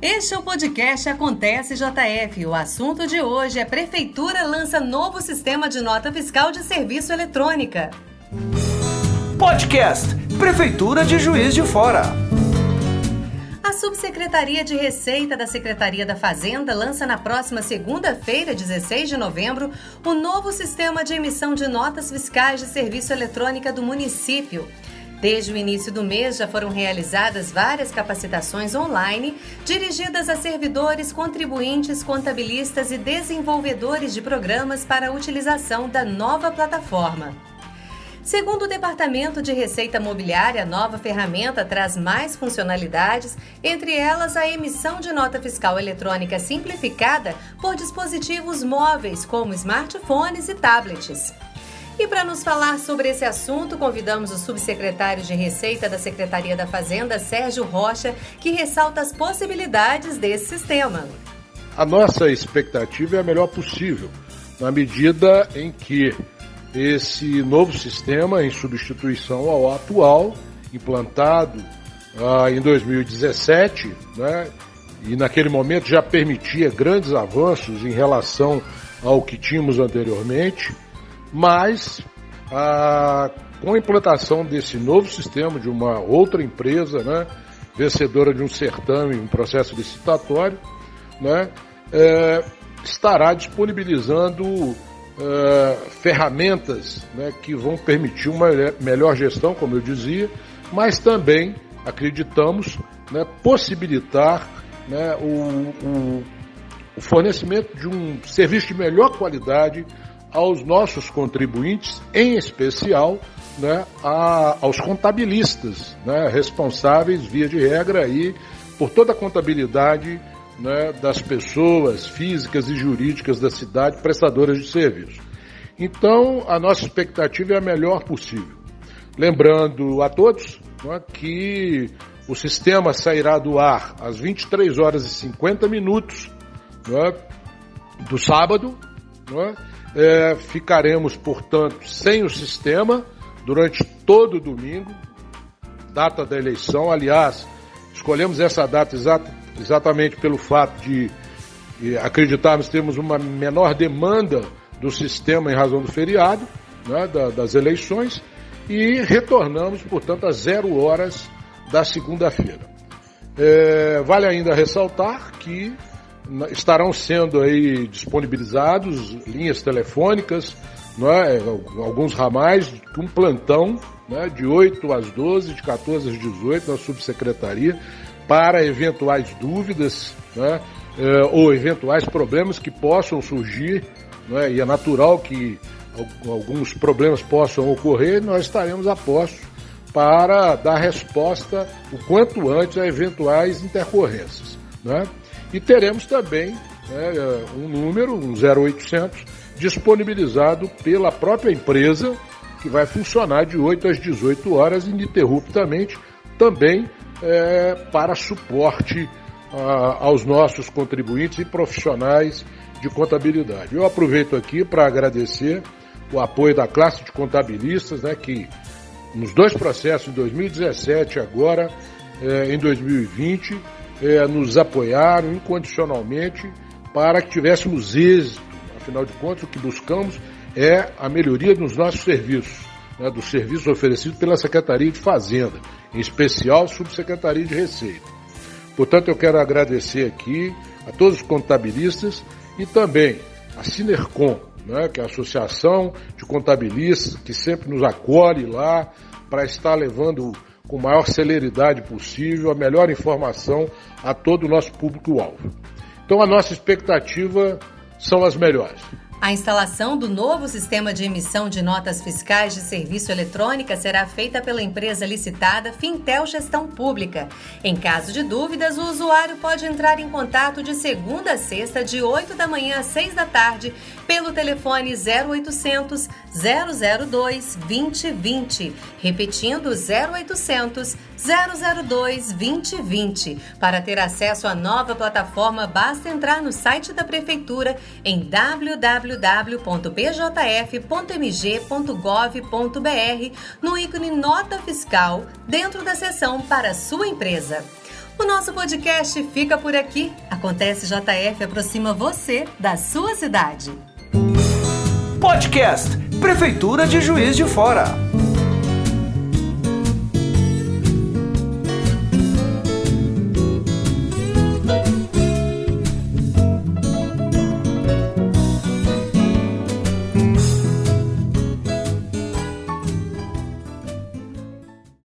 Este é o podcast Acontece JF. O assunto de hoje é Prefeitura lança novo sistema de nota fiscal de serviço eletrônica. Podcast Prefeitura de Juiz de Fora. A Subsecretaria de Receita da Secretaria da Fazenda lança na próxima segunda-feira, 16 de novembro, o novo sistema de emissão de notas fiscais de serviço eletrônica do município. Desde o início do mês já foram realizadas várias capacitações online dirigidas a servidores, contribuintes, contabilistas e desenvolvedores de programas para a utilização da nova plataforma. Segundo o Departamento de Receita Mobiliária, a nova ferramenta traz mais funcionalidades, entre elas a emissão de nota fiscal eletrônica simplificada por dispositivos móveis, como smartphones e tablets. E para nos falar sobre esse assunto, convidamos o subsecretário de Receita da Secretaria da Fazenda, Sérgio Rocha, que ressalta as possibilidades desse sistema. A nossa expectativa é a melhor possível, na medida em que esse novo sistema, em substituição ao atual, implantado ah, em 2017, né, e naquele momento já permitia grandes avanços em relação ao que tínhamos anteriormente, mas a, com a implantação desse novo sistema de uma outra empresa, né, vencedora de um certame, um processo licitatório, né, é, estará disponibilizando é, ferramentas né, que vão permitir uma melhor gestão, como eu dizia, mas também acreditamos né, possibilitar né, o, o, o fornecimento de um serviço de melhor qualidade aos nossos contribuintes, em especial né, a, aos contabilistas, né, responsáveis, via de regra, aí, por toda a contabilidade né, das pessoas físicas e jurídicas da cidade prestadoras de serviço. Então, a nossa expectativa é a melhor possível. Lembrando a todos né, que o sistema sairá do ar às 23 horas e 50 minutos né, do sábado, né, é, ficaremos, portanto, sem o sistema durante todo o domingo, data da eleição. Aliás, escolhemos essa data exata, exatamente pelo fato de, acreditarmos termos uma menor demanda do sistema em razão do feriado, né, da, das eleições, e retornamos, portanto, às zero horas da segunda-feira. É, vale ainda ressaltar que estarão sendo aí disponibilizados linhas telefônicas, é? alguns ramais, um plantão né, de 8 às 12, de 14 às 18 na subsecretaria, para eventuais dúvidas né, é, ou eventuais problemas que possam surgir, e é natural que alguns problemas possam ocorrer, nós estaremos a postos para dar resposta o quanto antes a eventuais intercorrências. E teremos também né, um número, um 0800, disponibilizado pela própria empresa, que vai funcionar de 8 às 18 horas ininterruptamente, também é, para suporte a, aos nossos contribuintes e profissionais de contabilidade. Eu aproveito aqui para agradecer o apoio da classe de contabilistas, né, que nos dois processos, em 2017 e agora é, em 2020, é, nos apoiaram incondicionalmente para que tivéssemos êxito. Afinal de contas, o que buscamos é a melhoria dos nossos serviços, né, dos serviços oferecidos pela Secretaria de Fazenda, em especial Subsecretaria de Receita. Portanto, eu quero agradecer aqui a todos os contabilistas e também a Sinercom, né, que é a Associação de Contabilistas, que sempre nos acolhe lá para estar levando com maior celeridade possível, a melhor informação a todo o nosso público-alvo. Então, a nossa expectativa são as melhores. A instalação do novo sistema de emissão de notas fiscais de serviço eletrônica será feita pela empresa licitada Fintel Gestão Pública. Em caso de dúvidas, o usuário pode entrar em contato de segunda a sexta, de 8 da manhã às 6 da tarde, pelo telefone 0800 002 2020. Repetindo, 0800 002 2020. Para ter acesso à nova plataforma, basta entrar no site da Prefeitura em www.pjf.mg.gov.br no ícone Nota Fiscal, dentro da seção para sua empresa. O nosso podcast fica por aqui. Acontece JF aproxima você da sua cidade. Podcast Prefeitura de Juiz de Fora.